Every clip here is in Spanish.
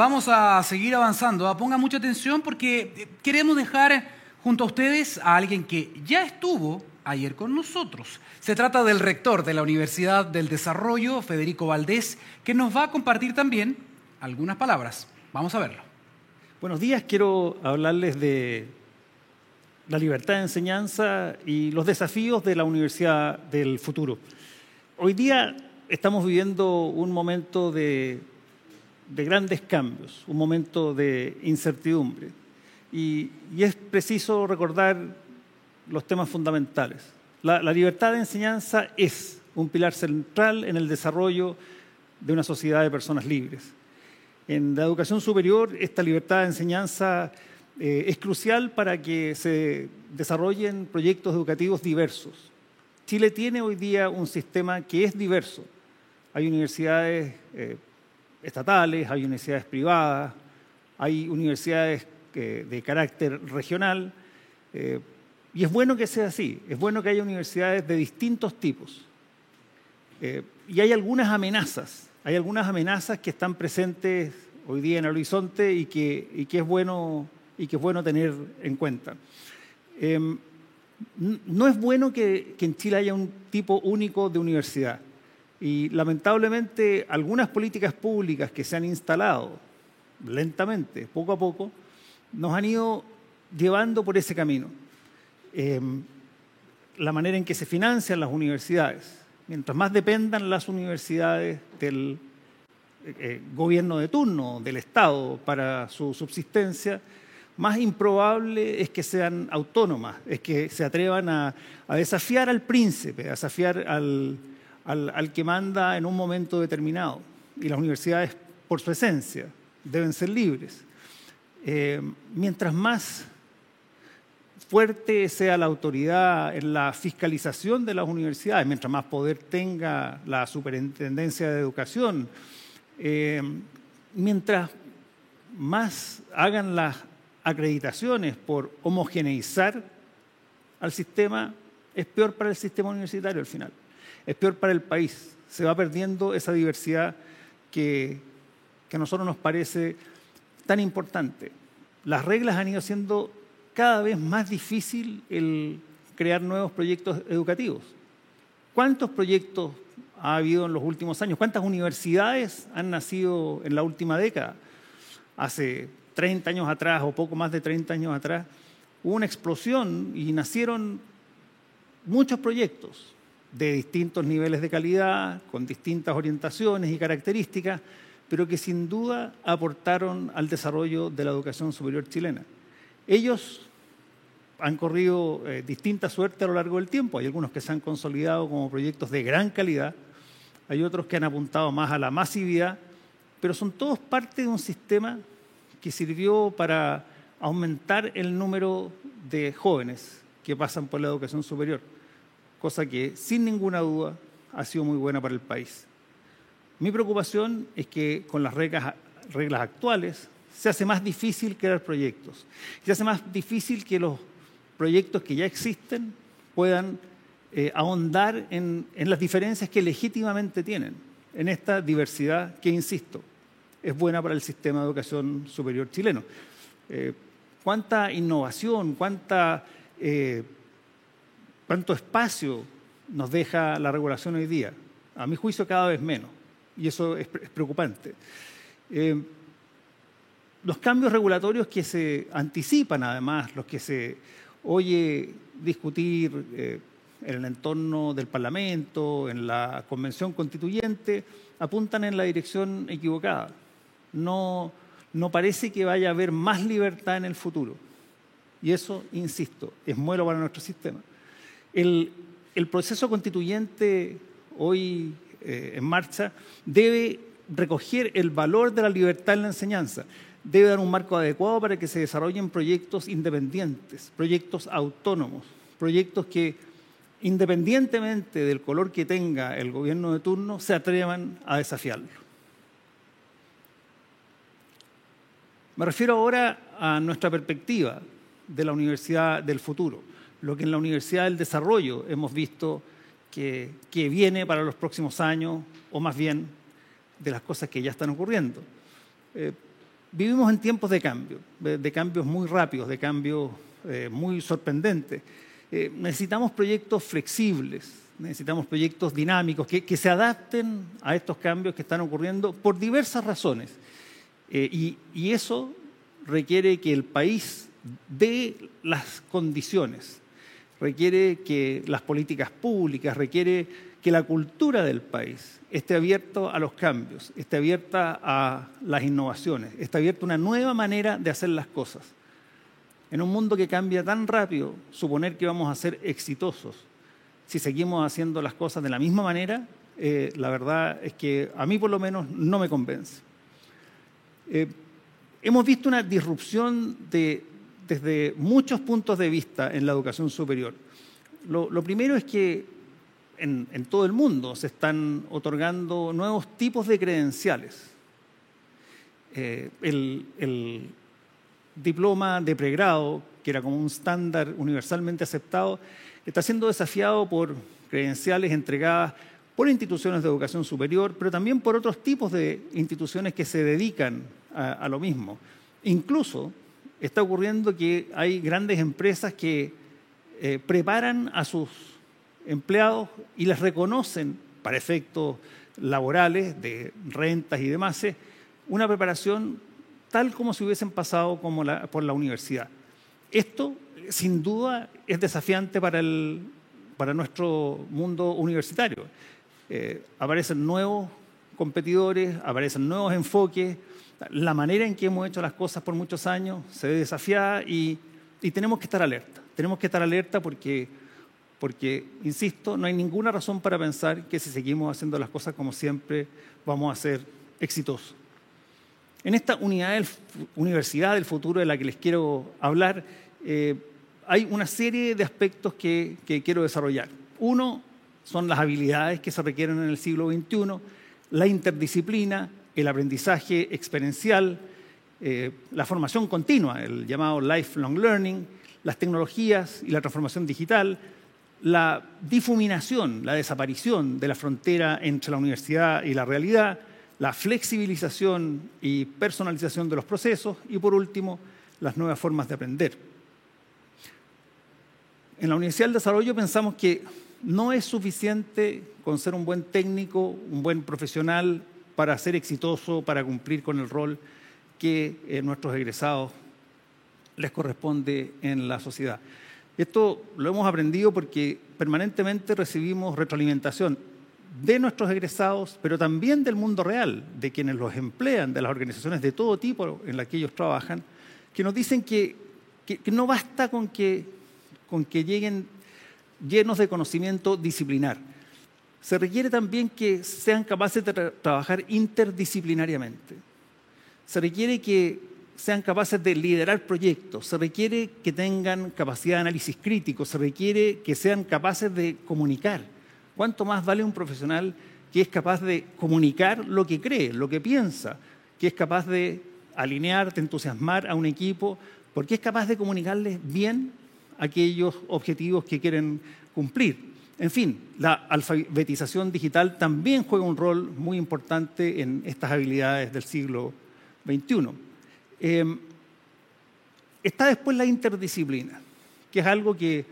vamos a seguir avanzando. ¿ah? Pongan mucha atención porque eh, queremos dejar junto a ustedes a alguien que ya estuvo ayer con nosotros. Se trata del rector de la Universidad del Desarrollo, Federico Valdés, que nos va a compartir también algunas palabras. Vamos a verlo. Buenos días, quiero hablarles de la libertad de enseñanza y los desafíos de la universidad del futuro. Hoy día estamos viviendo un momento de, grandes cambios, un momento de incertidumbre. Y, es preciso recordar los temas fundamentales. La, la libertad de enseñanza es un pilar central en el desarrollo de una sociedad de personas libres. En la educación superior, esta libertad de enseñanza eh, es crucial para que se desarrollen proyectos educativos diversos. Chile tiene hoy día un sistema que es diverso. Hay universidades eh, estatales, hay universidades privadas, hay universidades eh, de carácter regional, y es bueno que sea así, es bueno que haya universidades de distintos tipos. y hay algunas amenazas hay algunas amenazas que están presentes hoy día en el horizonte y que, es, bueno, y que es bueno tener en cuenta. Em, no es bueno que, en Chile haya un tipo único de universidad. Y lamentablemente algunas políticas públicas que se han instalado lentamente, poco a poco, nos han ido llevando por ese camino. Em, la manera en que se financian las universidades, mientras más dependan las universidades del eh, eh, gobierno de turno, del Estado, para su subsistencia, más improbable es que sean autónomas, es que se atrevan a, desafiar al príncipe, a desafiar al, que manda en un momento determinado. Y las universidades, por su esencia, deben ser libres. Eh, mientras más fuerte sea la autoridad en la fiscalización de las universidades, mientras más poder tenga la superintendencia de educación, eh, mientras más hagan las acreditaciones por homogeneizar al sistema, es peor para el sistema universitario al final, es peor para el país. Se va perdiendo esa diversidad que, que a nosotros nos parece tan importante. Las reglas han ido siendo cada vez más difícil el crear nuevos proyectos educativos. ¿Cuántos proyectos ha habido en los últimos años? ¿Cuántas universidades han nacido en la última década? Hace 30 años atrás o poco más de 30 años atrás, hubo una explosión y nacieron muchos proyectos de distintos niveles de calidad, con distintas orientaciones y características, pero que sin duda aportaron al desarrollo de la educación superior chilena. Ellos han corrido eh, distinta suerte a lo largo del tiempo. Hay algunos que se han consolidado como proyectos de gran calidad, hay otros que han apuntado más a la masividad, pero son todos parte de un sistema que sirvió para aumentar el número de jóvenes que pasan por la educación superior, cosa que sin ninguna duda ha sido muy buena para el país. Mi preocupación es que con las reglas, actuales se hace más difícil crear proyectos. Se hace más difícil que los proyectos que ya existen puedan eh, ahondar en, las diferencias que legítimamente tienen, en esta diversidad que, insisto, es buena para el sistema de educación superior chileno. Eh, ¿Cuánta innovación, cuánta, eh, cuánto espacio nos deja la regulación hoy día? A mi juicio cada vez menos, y eso es, preocupante los cambios regulatorios que se anticipan, además, los que se oye discutir eh, en el entorno del Parlamento, en la Convención Constituyente, apuntan en la dirección equivocada. No, no parece que vaya a haber más libertad en el futuro. Y eso, insisto, es muero para nuestro sistema. El, proceso constituyente hoy eh, en marcha debe recoger el valor de la libertad en la enseñanza debe dar un marco adecuado para que se desarrollen proyectos independientes, proyectos autónomos, proyectos que independientemente del color que tenga el gobierno de turno, se atrevan a desafiarlo. Me refiero ahora a nuestra perspectiva de la universidad del futuro, lo que en la Universidad del Desarrollo hemos visto que, viene para los próximos años, o más bien de las cosas que ya están ocurriendo. Eh, vivimos en tiempos de cambio, de, cambios muy rápidos, de cambios eh, muy sorprendentes. Eh, necesitamos proyectos flexibles, necesitamos proyectos dinámicos que, se adapten a estos cambios que están ocurriendo por diversas razones. y, eso requiere que el país dé las condiciones, requiere que las políticas públicas, requiere que la cultura del país esté abierta a los cambios, esté abierta a las innovaciones, esté abierta a una nueva manera de hacer las cosas. En un mundo que cambia tan rápido, suponer que vamos a ser exitosos si seguimos haciendo las cosas de la misma manera, eh, la verdad es que a mí por lo menos no me convence. Eh, hemos visto una disrupción desde muchos puntos de vista en la educación superior. Lo, primero es que en, todo el mundo se están otorgando nuevos tipos de credenciales. Eh, el, diploma de pregrado, que era como un estándar universalmente aceptado, está siendo desafiado por credenciales entregadas por instituciones de educación superior, pero también por otros tipos de instituciones que se dedican a, lo mismo. Incluso está ocurriendo que hay grandes empresas que eh, preparan a sus empleados y les reconocen para efectos laborales, de rentas y demás, una preparación tal como si hubiesen pasado por la universidad. Esto, sin duda, es desafiante para, el, para nuestro mundo universitario. Eh, aparecen nuevos competidores, aparecen nuevos enfoques, la manera en que hemos hecho las cosas por muchos años se ve desafiada y, tenemos que estar alerta. Tenemos que estar alerta porque, porque, insisto, no hay ninguna razón para pensar que si seguimos haciendo las cosas como siempre vamos a ser exitosos. En esta unidad del, universidad del futuro de la que les quiero hablar, eh, hay una serie de aspectos que, que quiero desarrollar. Uno son las habilidades que se requieren en el siglo XXI, la interdisciplina, el aprendizaje experiencial, eh, la formación continua, el llamado lifelong learning, las tecnologías y la transformación digital, la difuminación, la desaparición de la frontera entre la universidad y la realidad, la flexibilización y personalización de los procesos y, por último, las nuevas formas de aprender. En la Universidad del Desarrollo pensamos que no es suficiente con ser un buen técnico, un buen profesional para ser exitoso, para cumplir con el rol que eh, nuestros egresados les corresponde en la sociedad. Esto lo hemos aprendido porque permanentemente recibimos retroalimentación de nuestros egresados, pero también del mundo real, de quienes los emplean, de las organizaciones de todo tipo en las que ellos trabajan, que nos dicen que, no basta con que, con que lleguen llenos de conocimiento disciplinar se requiere también que sean capaces de trabajar interdisciplinariamente. Se requiere que sean capaces de liderar proyectos, se requiere que tengan capacidad de análisis crítico, se requiere que sean capaces de comunicar. ¿Cuánto más vale un profesional que es capaz de comunicar lo que cree, lo que piensa, que es capaz de alinear, de entusiasmar a un equipo, porque es capaz de comunicarles bien aquellos objetivos que quieren cumplir? En fin, la alfabetización digital también juega un rol muy importante en estas habilidades del siglo XXI. Em, está después la interdisciplina, que es algo que,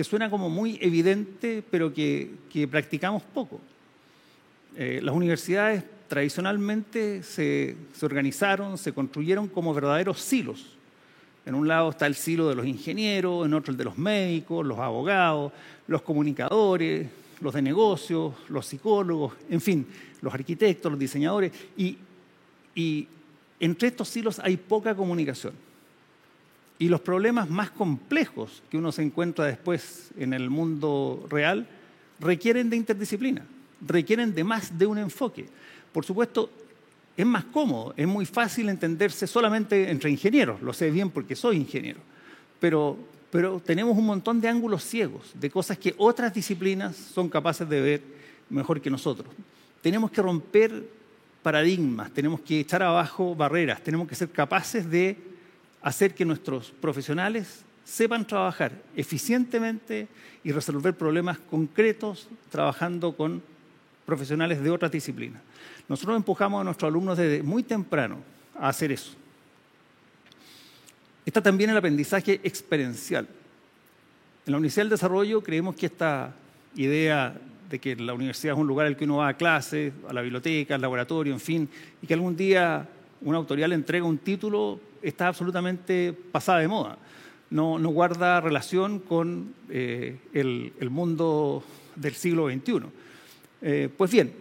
suena como muy evidente, pero que, practicamos poco. Eh, las universidades tradicionalmente se organizaron, se construyeron como verdaderos silos en un lado está el silo de los ingenieros, en otro el de los médicos, los abogados, los comunicadores, los de negocios, los psicólogos, en fin, los arquitectos, los diseñadores. Y, entre estos silos hay poca comunicación. Y los problemas más complejos que uno se encuentra después en el mundo real requieren de interdisciplina, requieren de más de un enfoque. Por supuesto, es más cómodo, es muy fácil entenderse solamente entre ingenieros, lo sé bien porque soy ingeniero, pero, pero tenemos un montón de ángulos ciegos, de cosas que otras disciplinas son capaces de ver mejor que nosotros. Tenemos que romper paradigmas, tenemos que echar abajo barreras, tenemos que ser capaces de hacer que nuestros profesionales sepan trabajar eficientemente y resolver problemas concretos trabajando con profesionales de otras disciplinas. Nosotros empujamos a nuestros alumnos desde muy temprano a hacer eso, está también el aprendizaje experiencial. En la Universidad del Desarrollo creemos que esta idea de que la universidad es un lugar al que uno va a clase, a la biblioteca, al laboratorio, en fin, y que algún día una autoridad le entrega un título, está absolutamente pasada de moda. No, no guarda relación con eh, el, mundo del siglo XXI. Eh, pues bien,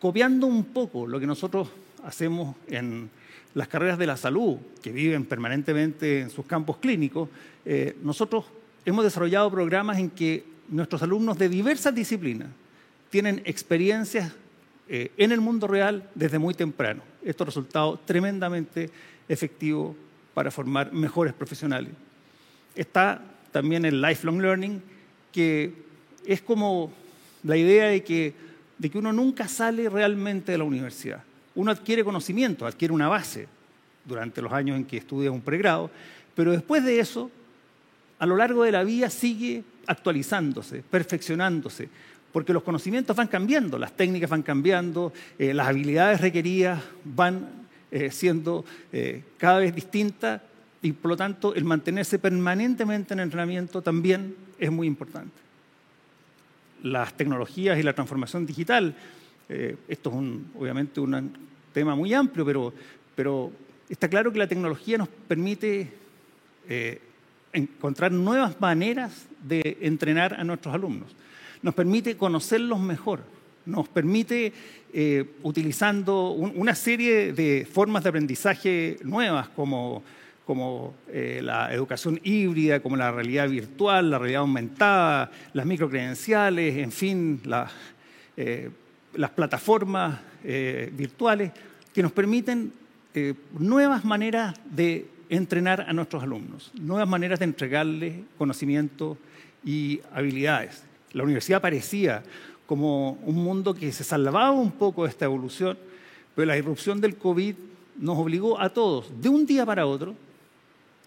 copiando un poco lo que nosotros hacemos en las carreras de la salud, que viven permanentemente en sus campos clínicos, eh, nosotros hemos desarrollado programas en que nuestros alumnos de diversas disciplinas tienen experiencias eh, en el mundo real desde muy temprano. Esto ha resultado tremendamente efectivo para formar mejores profesionales. Está también el lifelong learning, que es como la idea de que, de que uno nunca sale realmente de la universidad. Uno adquiere conocimiento, adquiere una base durante los años en que estudia un pregrado, pero después de eso a lo largo de la vida sigue actualizándose, perfeccionándose, porque los conocimientos van cambiando, las técnicas van cambiando, eh, las habilidades requeridas van eh, siendo eh, cada vez distintas y por lo tanto el mantenerse permanentemente en entrenamiento también es muy importante. Las tecnologías y la transformación digital, esto es obviamente un tema muy amplio, pero, está claro que la tecnología nos permite encontrar nuevas maneras de entrenar a nuestros alumnos. Nos permite conocerlos mejor, nos permite, eh, utilizando una serie de formas de aprendizaje nuevas, como, como eh, la educación híbrida, como la realidad virtual, la realidad aumentada, las microcredenciales, en fin, eh, las plataformas virtuales, que nos permiten nuevas maneras de entrenar a nuestros alumnos, nuevas maneras de entregarles conocimiento y habilidades. La universidad parecía como un mundo que se salvaba un poco de esta evolución, pero la irrupción del COVID nos obligó a todos, de un día para otro,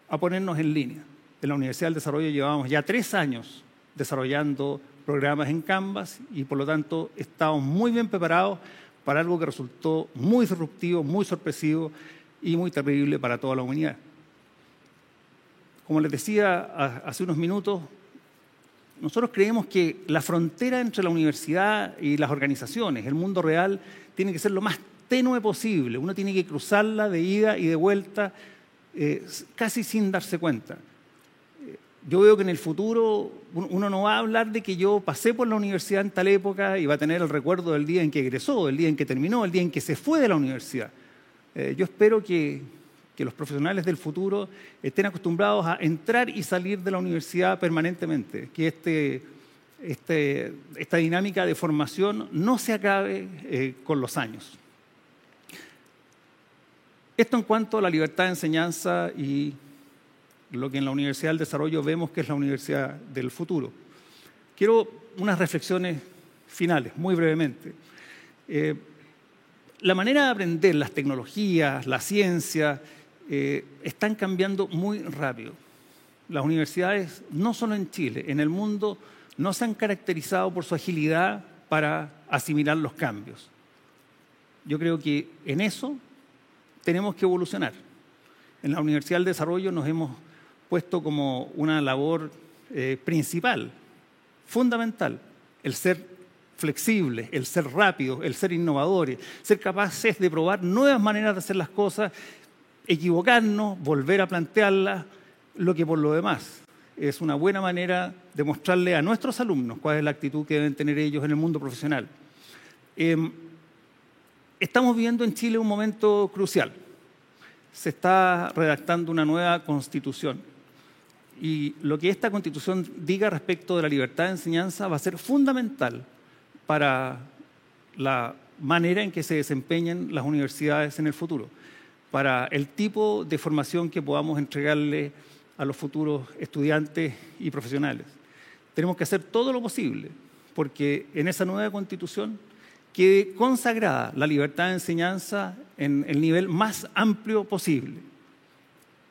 a ponernos en línea. En la Universidad del Desarrollo llevamos ya tres años desarrollando programas en Canvas y por lo tanto estamos muy bien preparados para algo que resultó muy disruptivo, muy sorpresivo y muy terrible para toda la humanidad. Como les decía hace unos minutos, nosotros creemos que la frontera entre la universidad y las organizaciones, el mundo real, tiene que ser lo más tenue posible. Uno tiene que cruzarla de ida y de vuelta eh, casi sin darse cuenta. Eh, yo veo que en el futuro uno no va a hablar de que yo pasé por la universidad en tal época y va a tener el recuerdo del día en que egresó, el día en que terminó, el día en que se fue de la universidad. Eh, yo espero que, que los profesionales del futuro estén acostumbrados a entrar y salir de la universidad permanentemente, que este, este, esta dinámica de formación no se acabe eh, con los años. Esto en cuanto a la libertad de enseñanza y lo que en la Universidad del Desarrollo vemos que es la universidad del futuro. Quiero unas reflexiones finales, muy brevemente. Eh, la manera de aprender las tecnologías, la ciencia, eh, están cambiando muy rápido. Las universidades, no solo en Chile, en el mundo, no se han caracterizado por su agilidad para asimilar los cambios. Yo creo que en eso tenemos que evolucionar. En la Universidad del Desarrollo nos hemos puesto como una labor eh, principal, fundamental, el ser flexibles, el ser rápidos, el ser innovadores, ser capaces de probar nuevas maneras de hacer las cosas equivocarnos, volver a plantearla, lo que por lo demás es una buena manera de mostrarle a nuestros alumnos cuál es la actitud que deben tener ellos en el mundo profesional. Em, estamos viviendo en Chile un momento crucial. Se está redactando una nueva constitución y lo que esta constitución diga respecto de la libertad de enseñanza va a ser fundamental para la manera en que se desempeñen las universidades en el futuro para el tipo de formación que podamos entregarle a los futuros estudiantes y profesionales. Tenemos que hacer todo lo posible porque en esa nueva constitución quede consagrada la libertad de enseñanza en el nivel más amplio posible.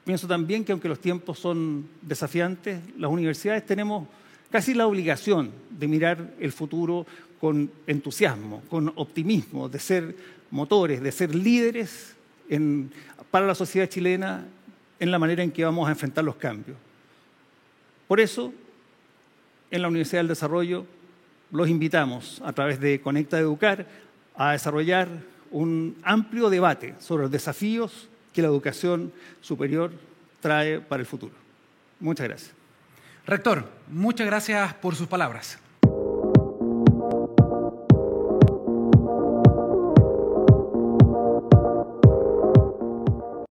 Pienso también que aunque los tiempos son desafiantes, las universidades tenemos casi la obligación de mirar el futuro con entusiasmo, con optimismo, de ser motores, de ser líderes para la sociedad chilena en la manera en que vamos a enfrentar los cambios. Por eso, en la Universidad del Desarrollo los invitamos a través de Conecta Educar a desarrollar un amplio debate sobre los desafíos que la educación superior trae para el futuro. Muchas gracias. Rector, muchas gracias por sus palabras.